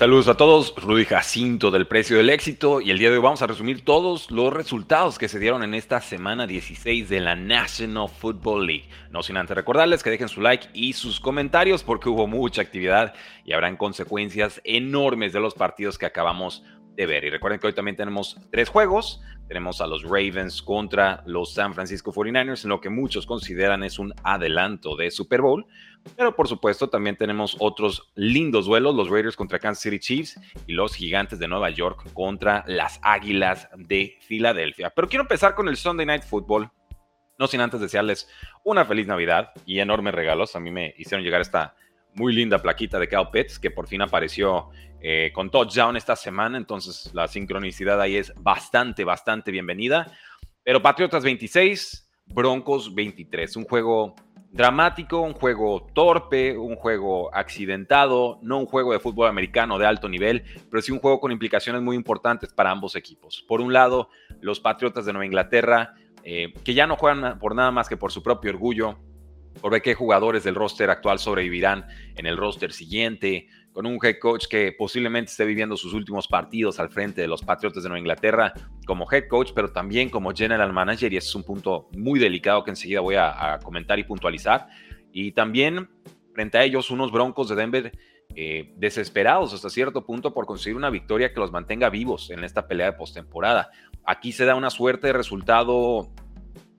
Saludos a todos, Rudy Jacinto del Precio del Éxito y el día de hoy vamos a resumir todos los resultados que se dieron en esta semana 16 de la National Football League. No sin antes recordarles que dejen su like y sus comentarios porque hubo mucha actividad y habrán consecuencias enormes de los partidos que acabamos de ver. Y recuerden que hoy también tenemos tres juegos. Tenemos a los Ravens contra los San Francisco 49ers, en lo que muchos consideran es un adelanto de Super Bowl. Pero por supuesto también tenemos otros lindos duelos, los Raiders contra Kansas City Chiefs y los Gigantes de Nueva York contra las Águilas de Filadelfia. Pero quiero empezar con el Sunday Night Football, no sin antes desearles una feliz Navidad y enormes regalos. A mí me hicieron llegar esta muy linda plaquita de Cal Pitts que por fin apareció eh, con touchdown esta semana, entonces la sincronicidad ahí es bastante, bastante bienvenida. Pero Patriotas 26, Broncos 23, un juego dramático, un juego torpe, un juego accidentado, no un juego de fútbol americano de alto nivel, pero sí un juego con implicaciones muy importantes para ambos equipos. Por un lado, los Patriotas de Nueva Inglaterra, eh, que ya no juegan por nada más que por su propio orgullo, por ver qué jugadores del roster actual sobrevivirán en el roster siguiente, con un head coach que posiblemente esté viviendo sus últimos partidos al frente de los Patriotas de Nueva Inglaterra como head coach, pero también como general manager, y ese es un punto muy delicado que enseguida voy a, comentar y puntualizar. Y también frente a ellos unos Broncos de Denver eh, desesperados hasta cierto punto por conseguir una victoria que los mantenga vivos en esta pelea de postemporada. Aquí se da una suerte de resultado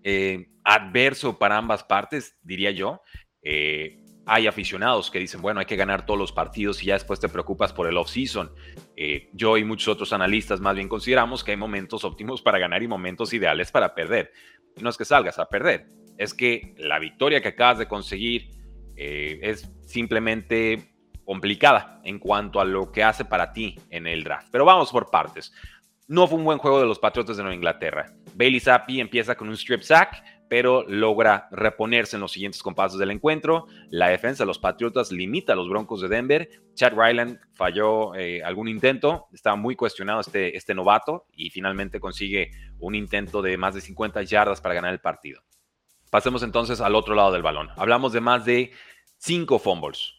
eh, adverso para ambas partes, diría yo. Eh, hay aficionados que dicen, bueno, hay que ganar todos los partidos y ya después te preocupas por el off-season. Eh, yo y muchos otros analistas más bien consideramos que hay momentos óptimos para ganar y momentos ideales para perder. no es que salgas a perder, es que la victoria que acabas de conseguir es simplemente complicada en cuanto a lo que hace para ti en el draft. Pero vamos por partes. No fue un buen juego de los Patriotas de Nueva Inglaterra. Bailey Zappi empieza con un strip sack, pero logra reponerse en los siguientes compases del encuentro. La defensa de los Patriotas limita a los Broncos de Denver. Chad Ryland falló eh, algún intento, estaba muy cuestionado este, este novato y finalmente consigue un intento de más de 50 yardas para ganar el partido. Pasemos entonces al otro lado del balón. Hablamos de más de 5 fumbles,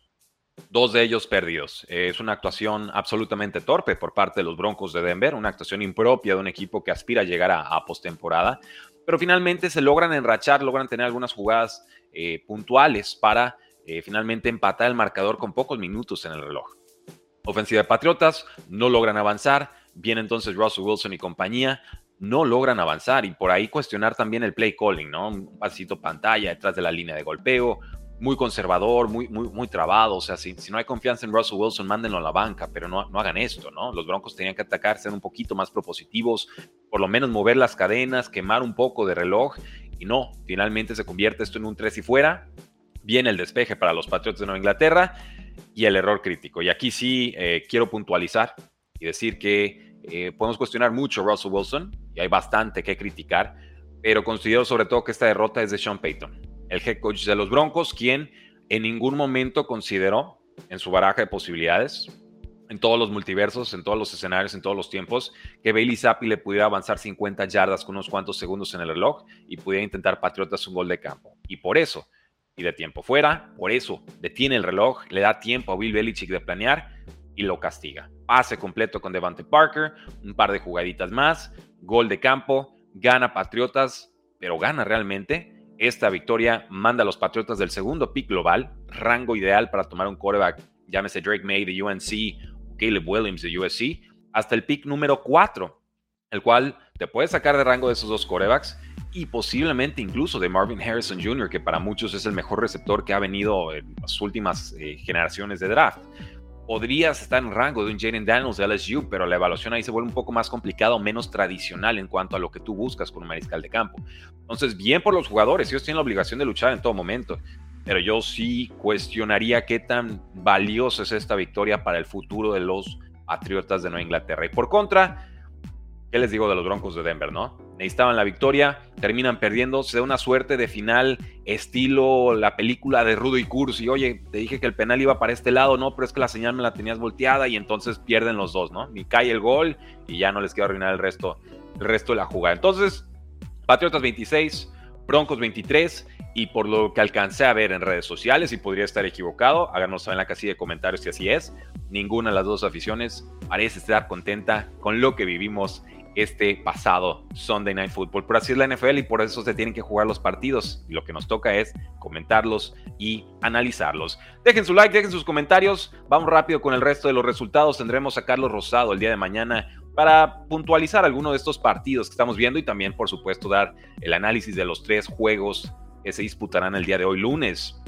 dos de ellos perdidos. Es una actuación absolutamente torpe por parte de los Broncos de Denver, una actuación impropia de un equipo que aspira a llegar a, postemporada, pero finalmente se logran enrachar, logran tener algunas jugadas eh, puntuales para eh, finalmente empatar el marcador con pocos minutos en el reloj. Ofensiva de Patriotas, no logran avanzar, viene entonces Russell Wilson y compañía, no logran avanzar y por ahí cuestionar también el play calling, ¿no? Un pasito pantalla detrás de la línea de golpeo, muy conservador, muy, muy, muy trabado. O sea, si, si, no hay confianza en Russell Wilson, mándenlo a la banca, pero no, no hagan esto, ¿no? Los Broncos tenían que atacar, ser un poquito más propositivos, por lo menos mover las cadenas, quemar un poco de reloj. Y no, finalmente se convierte esto en un 3 y fuera. Viene el despeje para los Patriots de Nueva Inglaterra y el error crítico. Y aquí sí eh, quiero puntualizar y decir que eh, podemos cuestionar mucho a Russell Wilson y hay bastante que criticar, pero considero sobre todo que esta derrota es de Sean Payton el head coach de los Broncos, quien en ningún momento consideró en su baraja de posibilidades, en todos los multiversos, en todos los escenarios, en todos los tiempos, que Bailey Zappi le pudiera avanzar 50 yardas con unos cuantos segundos en el reloj y pudiera intentar Patriotas un gol de campo. Y por eso, y de tiempo fuera, por eso detiene el reloj, le da tiempo a Bill Belichick de planear y lo castiga. Pase completo con Devante Parker, un par de jugaditas más, gol de campo, gana Patriotas, pero gana realmente esta victoria manda a los Patriotas del segundo pick global, rango ideal para tomar un quarterback, llámese Drake May de UNC Caleb Williams de USC, hasta el pick número 4, el cual te puede sacar de rango de esos dos quarterbacks y posiblemente incluso de Marvin Harrison Jr., que para muchos es el mejor receptor que ha venido en las últimas eh, generaciones de draft podrías estar en rango de un Jaden Daniels de LSU, pero la evaluación ahí se vuelve un poco más complicada o menos tradicional en cuanto a lo que tú buscas con un mariscal de campo. Entonces, bien por los jugadores, ellos tienen la obligación de luchar en todo momento, pero yo sí cuestionaría qué tan valiosa es esta victoria para el futuro de los Patriotas de Nueva Inglaterra. Y por contra, ¿qué les digo de los Broncos de Denver, no? necesitaban la victoria, terminan perdiendo, se da una suerte de final estilo la película de Rudo y Cursi, oye, te dije que el penal iba para este lado, no, pero es que la señal me la tenías volteada y entonces pierden los dos, ¿no? Ni cae el gol y ya no les queda arruinar el resto, el resto de la jugada. Entonces, Patriotas 26, Broncos 23 y por lo que alcancé a ver en redes sociales y podría estar equivocado, háganos saber en la casilla de comentarios si así es. Ninguna de las dos aficiones parece estar contenta con lo que vivimos este pasado Sunday Night Football. Pero así es la NFL y por eso se tienen que jugar los partidos. Y lo que nos toca es comentarlos y analizarlos. Dejen su like, dejen sus comentarios. Vamos rápido con el resto de los resultados. Tendremos a Carlos Rosado el día de mañana para puntualizar alguno de estos partidos que estamos viendo y también, por supuesto, dar el análisis de los tres juegos que se disputarán el día de hoy lunes.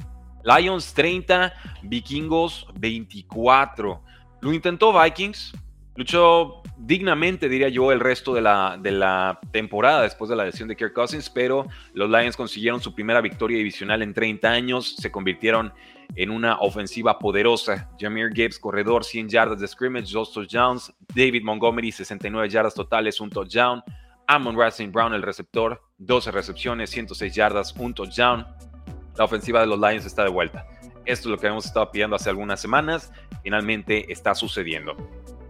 Lions 30, Vikingos 24. Lo intentó Vikings, luchó dignamente, diría yo, el resto de la, de la temporada después de la lesión de Kirk Cousins, pero los Lions consiguieron su primera victoria divisional en 30 años, se convirtieron en una ofensiva poderosa. Jameer Gibbs, corredor, 100 yardas de scrimmage, 2 touchdowns. David Montgomery, 69 yardas totales, un touchdown. Amon Racing Brown, el receptor, 12 recepciones, 106 yardas, un touchdown. La ofensiva de los Lions está de vuelta. Esto es lo que hemos estado pidiendo hace algunas semanas. Finalmente está sucediendo.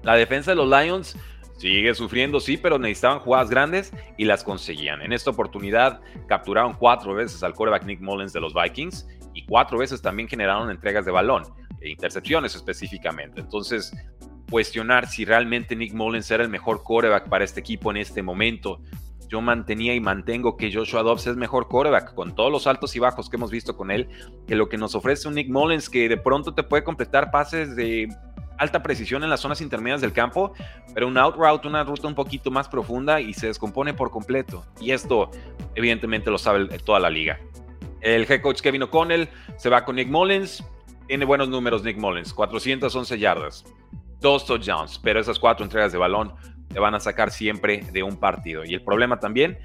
La defensa de los Lions sigue sufriendo, sí, pero necesitaban jugadas grandes y las conseguían. En esta oportunidad capturaron cuatro veces al quarterback Nick Mullens de los Vikings y cuatro veces también generaron entregas de balón, e intercepciones específicamente. Entonces, cuestionar si realmente Nick Mullens era el mejor quarterback para este equipo en este momento. Yo mantenía y mantengo que Joshua Dobbs es mejor quarterback, con todos los altos y bajos que hemos visto con él, que lo que nos ofrece un Nick Mullens que de pronto te puede completar pases de alta precisión en las zonas intermedias del campo, pero un out route, una ruta un poquito más profunda y se descompone por completo. Y esto, evidentemente, lo sabe toda la liga. El head coach Kevin O'Connell se va con Nick Mullins. Tiene buenos números Nick Mullins, 411 yardas, dos touchdowns, pero esas cuatro entregas de balón te van a sacar siempre de un partido. Y el problema también,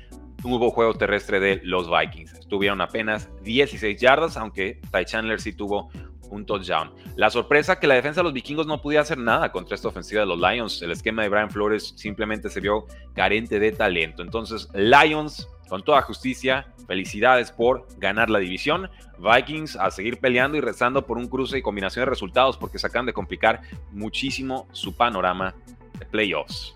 hubo juego terrestre de los Vikings. Tuvieron apenas 16 yardas, aunque Ty Chandler sí tuvo un touchdown. La sorpresa que la defensa de los vikingos no podía hacer nada contra esta ofensiva de los Lions. El esquema de Brian Flores simplemente se vio carente de talento. Entonces, Lions, con toda justicia, felicidades por ganar la división. Vikings a seguir peleando y rezando por un cruce y combinación de resultados porque se acaban de complicar muchísimo su panorama de playoffs.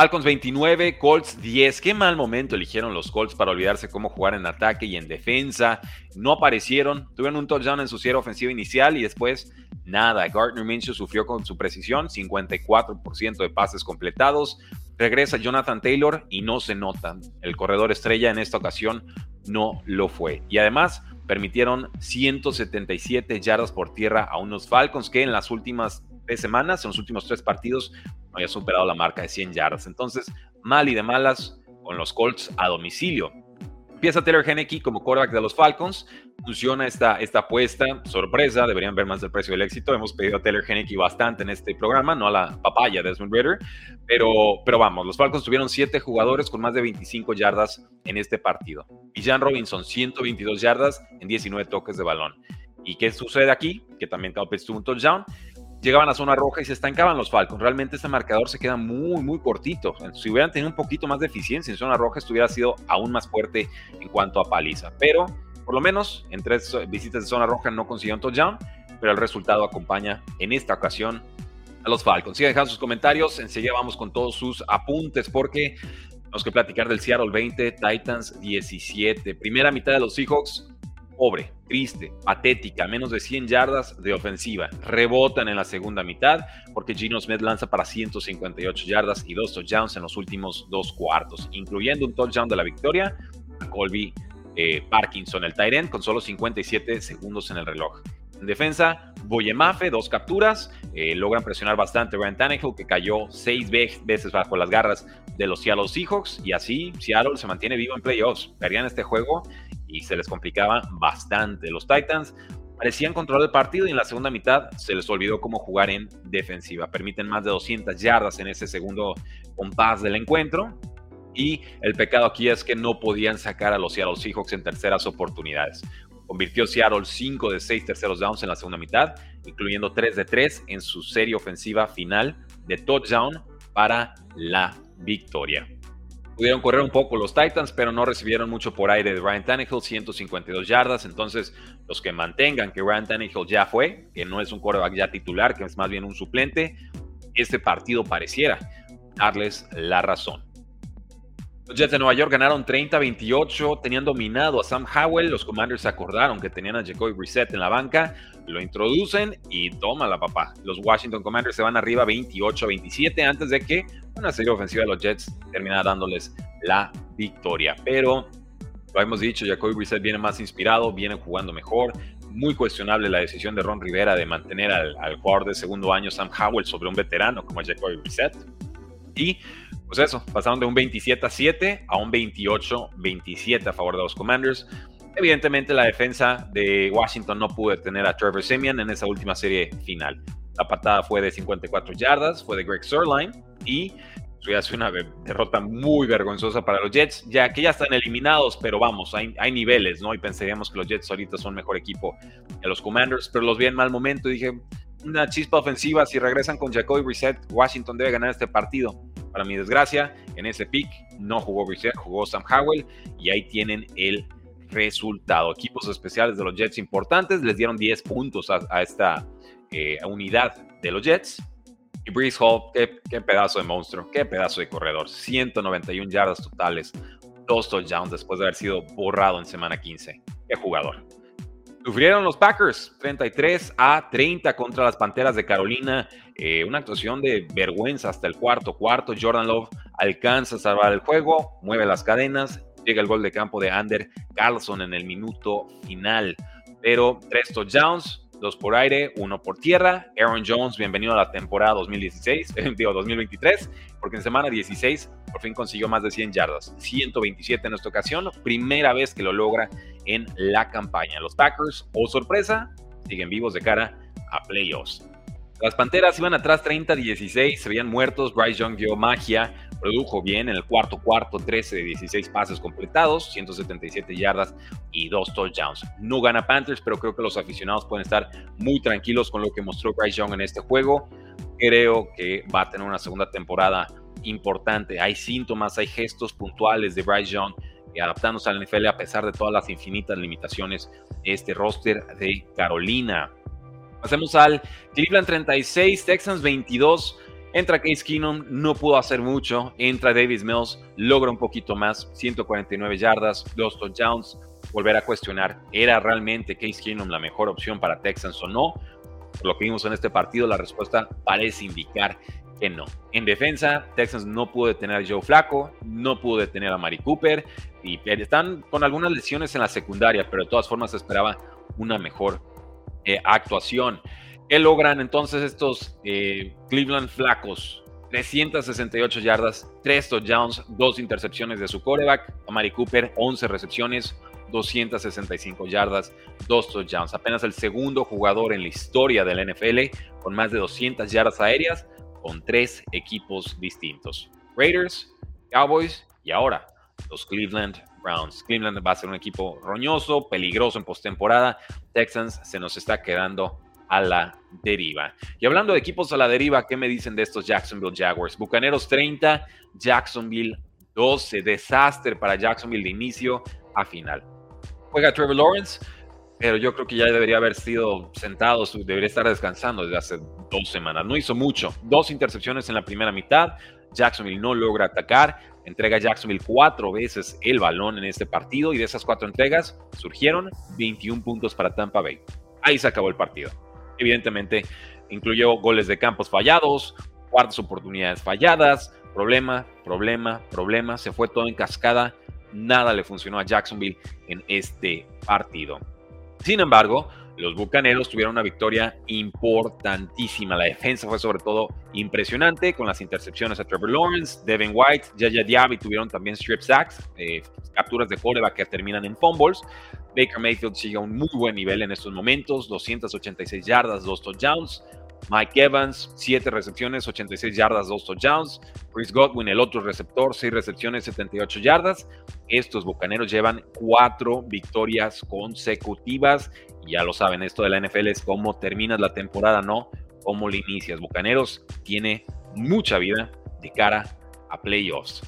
Falcons 29, Colts 10. Qué mal momento eligieron los Colts para olvidarse cómo jugar en ataque y en defensa. No aparecieron, tuvieron un touchdown en su cierre ofensiva inicial y después nada. Gardner Minshew sufrió con su precisión, 54% de pases completados. Regresa Jonathan Taylor y no se nota. El corredor estrella en esta ocasión no lo fue. Y además permitieron 177 yardas por tierra a unos Falcons que en las últimas tres semanas, en los últimos tres partidos, no había superado la marca de 100 yardas. Entonces, mal y de malas con los Colts a domicilio. Empieza Taylor Henneke como quarterback de los Falcons. Funciona esta, esta apuesta. Sorpresa, deberían ver más del precio del éxito. Hemos pedido a Taylor Henneke bastante en este programa, no a la papaya de Desmond Ritter. Pero, pero vamos, los Falcons tuvieron 7 jugadores con más de 25 yardas en este partido. Y Jan Robinson, 122 yardas en 19 toques de balón. ¿Y qué sucede aquí? Que también Kyle tuvo un touchdown llegaban a zona roja y se estancaban los Falcons. Realmente este marcador se queda muy, muy cortito. Si hubieran tenido un poquito más de eficiencia en zona roja, esto hubiera sido aún más fuerte en cuanto a paliza. Pero, por lo menos, en tres visitas de zona roja no consiguieron touchdown, pero el resultado acompaña en esta ocasión a los Falcons. Sigan dejando sus comentarios, enseguida vamos con todos sus apuntes porque tenemos que platicar del Seattle 20, Titans 17. Primera mitad de los Seahawks pobre, triste, patética, menos de 100 yardas de ofensiva. Rebotan en la segunda mitad porque Gino Smith lanza para 158 yardas y dos touchdowns en los últimos dos cuartos, incluyendo un touchdown de la victoria a Colby eh, Parkinson, el Tyrant, con solo 57 segundos en el reloj. En defensa, Boyemafe, dos capturas, eh, logran presionar bastante Ryan Tannehill, que cayó seis veces bajo las garras de los Seattle Seahawks, y así Seattle se mantiene vivo en playoffs. Perdían este juego y se les complicaba bastante. Los Titans parecían controlar el partido y en la segunda mitad se les olvidó cómo jugar en defensiva. Permiten más de 200 yardas en ese segundo compás del encuentro. Y el pecado aquí es que no podían sacar a los Seattle Seahawks en terceras oportunidades. Convirtió Seattle 5 de 6 terceros downs en la segunda mitad, incluyendo 3 de 3 en su serie ofensiva final de touchdown para la victoria. Pudieron correr un poco los Titans, pero no recibieron mucho por aire de Ryan Tannehill, 152 yardas. Entonces, los que mantengan que Ryan Tannehill ya fue, que no es un quarterback ya titular, que es más bien un suplente, este partido pareciera darles la razón. Los Jets de Nueva York ganaron 30-28, tenían dominado a Sam Howell. Los Commanders acordaron que tenían a Jacoby Brissett en la banca, lo introducen y toma la papá. Los Washington Commanders se van arriba 28-27 antes de que una serie ofensiva de los Jets terminara dándoles la victoria. Pero lo hemos dicho, Jacoby Brissett viene más inspirado, viene jugando mejor. Muy cuestionable la decisión de Ron Rivera de mantener al, al jugador de segundo año Sam Howell sobre un veterano como Jacoby Brissett. Y pues eso, pasaron de un 27 a 7 a un 28 27 a favor de los Commanders. Evidentemente la defensa de Washington no pudo detener a Trevor Simeon en esa última serie final. La patada fue de 54 yardas, fue de Greg Sirline y eso ya una derrota muy vergonzosa para los Jets, ya que ya están eliminados, pero vamos, hay, niveles, ¿no? Y pensaríamos que los Jets ahorita son mejor equipo que los Commanders, pero los vi en mal momento y dije, una chispa ofensiva, si regresan con Jacoby Reset, Washington debe ganar este partido. Para mi desgracia, en ese pick no jugó Reset, jugó Sam Howell y ahí tienen el resultado. Equipos especiales de los Jets importantes les dieron 10 puntos a, esta eh, unidad de los Jets. Y Breeze Hall, qué, pedazo de monstruo, qué pedazo de corredor. 191 yardas totales, dos touchdowns después de haber sido borrado en semana 15. Qué jugador. Sufrieron los Packers 33 a 30 contra las Panteras de Carolina. Eh, una actuación de vergüenza hasta el cuarto cuarto. Jordan Love alcanza a salvar el juego, mueve las cadenas, llega el gol de campo de Ander Carlson en el minuto final. Pero tres touchdowns, dos por aire, uno por tierra. Aaron Jones, bienvenido a la temporada 2016, digo 2023, porque en semana 16 por fin consiguió más de 100 yardas, 127 en esta ocasión, primera vez que lo logra en la campaña. Los Packers, oh sorpresa, siguen vivos de cara a playoffs. Las Panteras iban atrás 30-16, se veían muertos, Bryce Young dio magia, produjo bien en el cuarto cuarto, 13 de 16 pases completados, 177 yardas y dos touchdowns. No gana Panthers, pero creo que los aficionados pueden estar muy tranquilos con lo que mostró Bryce Young en este juego. Creo que va a tener una segunda temporada importante. Hay síntomas, hay gestos puntuales de Bryce Young adaptándose al NFL a pesar de todas las infinitas limitaciones este roster de Carolina. Pasemos al Cleveland 36, Texans 22. Entra Case Keenum, no pudo hacer mucho. Entra Davis Mills, logra un poquito más, 149 yardas, dos touchdowns. Volver a cuestionar, ¿era realmente Case Keenum la mejor opción para Texans o no? Por lo que vimos en este partido, la respuesta parece indicar que no. En defensa, Texans no pudo detener a Joe Flaco, no pudo detener a Mari Cooper y están con algunas lesiones en la secundaria, pero de todas formas esperaba una mejor eh, actuación. ¿Qué logran entonces estos eh, Cleveland flacos? 368 yardas, 3 touchdowns, 2 intercepciones de su coreback. Amari Cooper, 11 recepciones, 265 yardas, 2 touchdowns. Apenas el segundo jugador en la historia del NFL con más de 200 yardas aéreas con tres equipos distintos. Raiders, Cowboys y ahora los Cleveland Browns. Cleveland va a ser un equipo roñoso, peligroso en postemporada. Texans se nos está quedando a la deriva. Y hablando de equipos a la deriva, ¿qué me dicen de estos Jacksonville Jaguars? Bucaneros 30, Jacksonville 12. Desastre para Jacksonville de inicio a final. Juega Trevor Lawrence, pero yo creo que ya debería haber sido sentado, debería estar descansando desde hace dos semanas. No hizo mucho. Dos intercepciones en la primera mitad. Jacksonville no logra atacar. Entrega Jacksonville cuatro veces el balón en este partido y de esas cuatro entregas surgieron 21 puntos para Tampa Bay. Ahí se acabó el partido evidentemente incluyó goles de campos fallados, cuartas oportunidades falladas, problema, problema, problema, se fue todo en cascada, nada le funcionó a Jacksonville en este partido. Sin embargo, los Bucaneros tuvieron una victoria importantísima. La defensa fue sobre todo impresionante con las intercepciones a Trevor Lawrence, Devin White, Yaya Diaby tuvieron también strip sacks, eh, capturas de coreback que terminan en fumbles. Baker Mayfield sigue a un muy buen nivel en estos momentos, 286 yardas, 2 touchdowns. Mike Evans, 7 recepciones, 86 yardas, 2 touchdowns. Chris Godwin, el otro receptor, 6 recepciones, 78 yardas. Estos bucaneros llevan 4 victorias consecutivas. Ya lo saben, esto de la NFL es cómo terminas la temporada, no cómo le inicias. Bucaneros tiene mucha vida de cara a playoffs.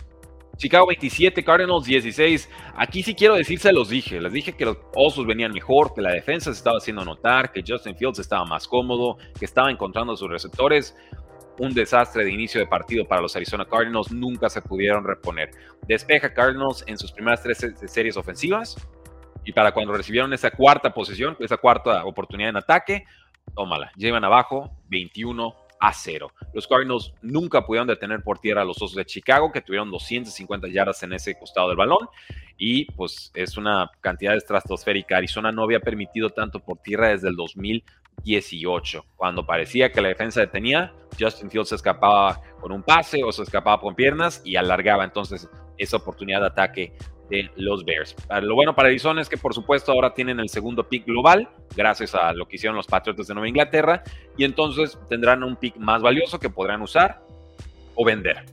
Chicago 27, Cardinals 16. Aquí sí quiero decir, se los dije. Les dije que los Osos venían mejor, que la defensa se estaba haciendo notar, que Justin Fields estaba más cómodo, que estaba encontrando sus receptores. un desastre de inicio de partido para los Arizona Cardinals, nunca se pudieron reponer. Despeja Cardinals en sus primeras tres series ofensivas y para cuando recibieron esa cuarta posición, esa cuarta oportunidad en ataque, tómala, llevan abajo 21 a 0. Los Cardinals nunca pudieron detener por tierra a los Osos de Chicago, que tuvieron 250 yardas en ese costado del balón, y pues es una cantidad estratosférica. Arizona no había permitido tanto por tierra desde el 2018, cuando parecía que la defensa detenía, Justin Fields se escapaba con un pase o se escapaba con piernas y alargaba entonces esa oportunidad de ataque de los Bears. Ah, lo bueno para Arizona es que por supuesto ahora tienen el segundo pick global, gracias a lo que hicieron los Patriots de Nueva Inglaterra, y entonces tendrán un pick más valioso que podrán usar o vender.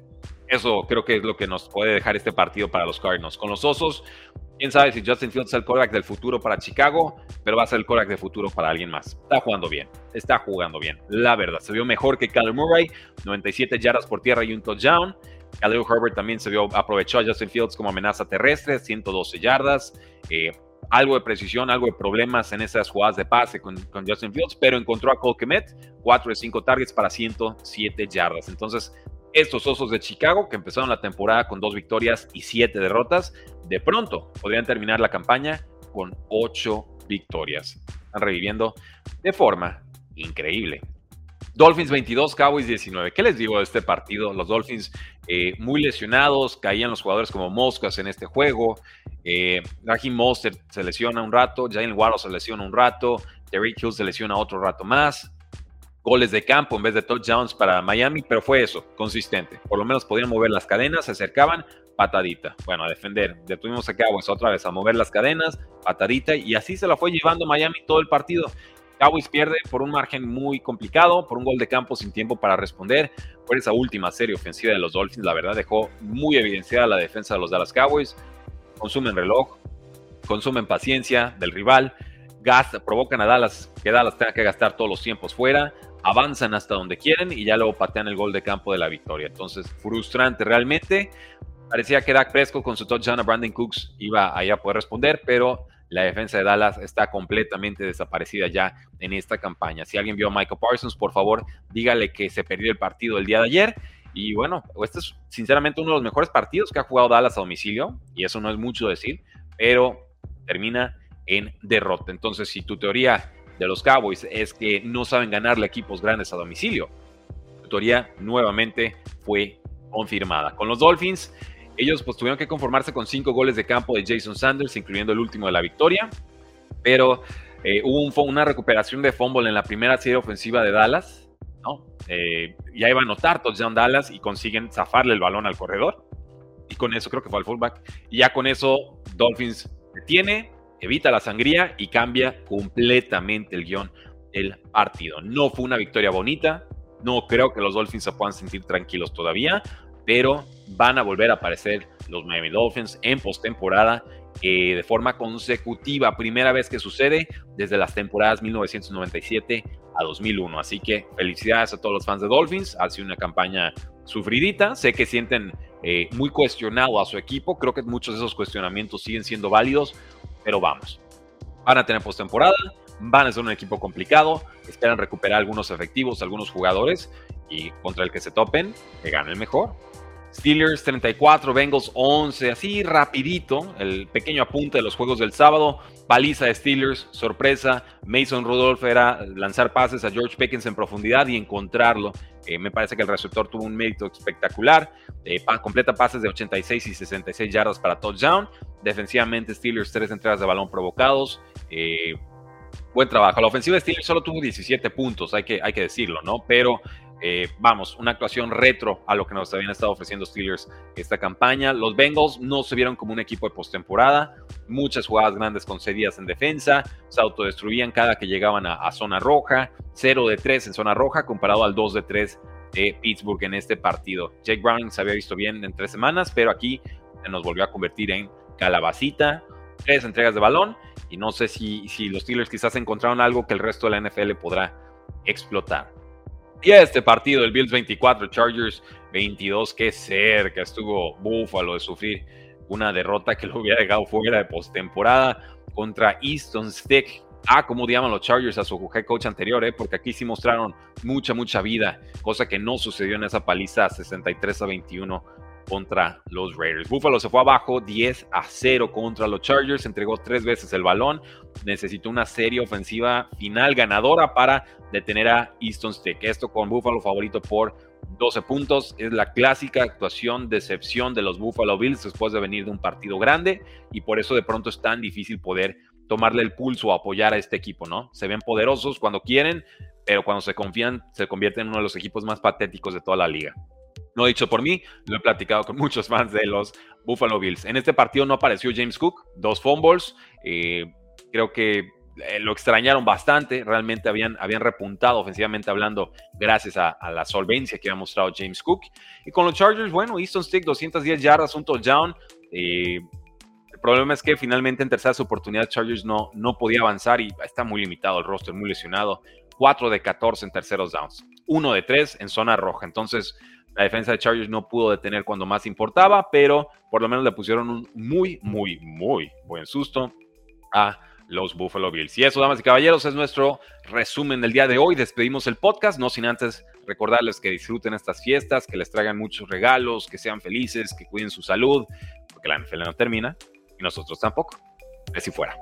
Eso creo que es lo que nos puede dejar este partido para los Cardinals. Con los Osos, quién sabe si Justin Fields es el quarterback del futuro para Chicago, pero va a ser el quarterback del futuro para alguien más. Está jugando bien, está jugando bien, la verdad. Se vio mejor que Kyler Murray, 97 yardas por tierra y un touchdown. Khalil Herbert también se vio, aprovechó a Justin Fields como amenaza terrestre, 112 yardas. Eh, algo de precisión, algo de problemas en esas jugadas de pase con, Justin Fields, pero encontró a Cole Kemet, 4 de 5 targets para 107 yardas. Entonces, estos osos de Chicago, que empezaron la temporada con dos victorias y 7 derrotas, de pronto podrían terminar la campaña con 8 victorias. Están reviviendo de forma increíble. Dolphins 22, Cowboys 19. ¿Qué les digo de este partido? Los Dolphins eh, muy lesionados, caían los jugadores como moscas en este juego. Eh, Raheem Mostert se lesiona un rato, Jalen Waddle se lesiona un rato, Derrick Hill se lesiona otro rato más. Goles de campo en vez de touchdowns para Miami, pero fue eso, consistente. Por lo menos podían mover las cadenas, se acercaban, patadita. Bueno, a defender. Detuvimos a Cowboys otra vez a mover las cadenas, patadita, y así se la fue llevando Miami todo el partido. Cowboys pierde por un margen muy complicado, por un gol de campo sin tiempo para responder. Por esa última serie ofensiva de los Dolphins, la verdad dejó muy evidenciada la defensa de los Dallas Cowboys. Consumen reloj, consumen paciencia del rival, gasta, provocan a Dallas que Dallas tenga que gastar todos los tiempos fuera, avanzan hasta donde quieren y ya luego patean el gol de campo de la victoria. Entonces, frustrante realmente. Parecía que Dak Prescott con su touchdown a Brandon Cooks iba a poder responder, pero la defensa de Dallas está completamente desaparecida ya en esta campaña. Si alguien vio a Michael Parsons, por favor, dígale que se perdió el partido el día de ayer. Y bueno, este es sinceramente uno de los mejores partidos que ha jugado Dallas a domicilio, y eso no es mucho decir, pero termina en derrota. Entonces, si tu teoría de los Cowboys es que no saben ganarle equipos grandes a domicilio, tu teoría nuevamente fue confirmada. Con los Dolphins, ellos pues tuvieron que conformarse con cinco goles de campo de Jason Sanders, incluyendo el último de la victoria, pero eh, hubo una recuperación de fumble en la primera serie ofensiva de Dallas, ¿no? Eh, ya iba a anotar touchdown Dallas y consiguen zafarle el balón al corredor. Y con eso creo que fue al fullback. Y ya con eso Dolphins detiene, evita la sangría y cambia completamente el guion del partido. No fue una victoria bonita. No creo que los Dolphins se puedan sentir tranquilos todavía pero van a volver a aparecer los Miami Dolphins en postemporada eh, de forma consecutiva. Primera vez que sucede desde las temporadas 1997 a 2001. Así que felicidades a todos los fans de Dolphins. Ha sido una campaña sufridita. Sé que sienten eh, muy cuestionado a su equipo. Creo que muchos de esos cuestionamientos siguen siendo válidos, pero vamos. Van a tener postemporada, van a ser un equipo complicado, esperan recuperar algunos efectivos, algunos jugadores y contra el que se topen, que gane el mejor. Steelers 34, Bengals 11, así rapidito, el pequeño apunte de los juegos del sábado, paliza de Steelers, sorpresa, Mason Rudolph era lanzar pases a George Pickens en profundidad y encontrarlo. Eh, me parece que el receptor tuvo un mérito espectacular, eh, completa pases de 86 y 66 yardas para touchdown, defensivamente Steelers tres entregas de balón provocados, eh, buen trabajo. La ofensiva de Steelers solo tuvo 17 puntos, hay que, hay que decirlo, ¿no? Pero eh, vamos, una actuación retro a lo que nos habían estado ofreciendo Steelers esta campaña. Los Bengals no se vieron como un equipo de postemporada, muchas jugadas grandes concedidas en defensa, se autodestruían cada que llegaban a, zona roja, 0 de 3 en zona roja comparado al 2 de 3 de Pittsburgh en este partido. Jake Browning se había visto bien en tres semanas, pero aquí nos volvió a convertir en calabacita, tres entregas de balón y no sé si, si los Steelers quizás encontraron algo que el resto de la NFL podrá explotar. Y este partido, el Bills 24, Chargers 22, qué cerca estuvo Buffalo de sufrir una derrota que lo hubiera dejado fuera de postemporada contra Easton Stick. a cómo odiaban los Chargers a su head coach anterior, ¿eh? porque aquí sí mostraron mucha, mucha vida, cosa que no sucedió en esa paliza 63 a 21 contra los Raiders. Buffalo se fue abajo 10 a 0 contra los Chargers, entregó tres veces el balón, necesitó una serie ofensiva final ganadora para detener a Easton Stick. Esto con Buffalo favorito por 12 puntos. Es la clásica actuación, decepción de los Buffalo Bills después de venir de un partido grande y por eso de pronto es tan difícil poder tomarle el pulso o apoyar a este equipo, ¿no? Se ven poderosos cuando quieren, pero cuando se confían se convierten en uno de los equipos más patéticos de toda la liga. No dicho por mí, lo he platicado con muchos fans de los Buffalo Bills. En este partido no apareció James Cook, dos fumbles. Eh, creo que eh, lo extrañaron bastante. Realmente habían, habían repuntado ofensivamente hablando gracias a, la solvencia que había mostrado James Cook. Y con los Chargers, bueno, Easton Stick, 210 yardas, un touchdown. Eh, el problema es que finalmente en terceras oportunidades Chargers no, no podía avanzar y está muy limitado el roster, muy lesionado. 4 de 14 en terceros downs, 1 de 3 en zona roja. Entonces, la defensa de Chargers no pudo detener cuando más importaba, pero por lo menos le pusieron un muy, muy, muy buen susto a los Buffalo Bills. Y eso, damas y caballeros, es nuestro resumen del día de hoy. Despedimos el podcast, no sin antes recordarles que disfruten estas fiestas, que les traigan muchos regalos, que sean felices, que cuiden su salud, porque la NFL no termina y nosotros tampoco. Así fuera.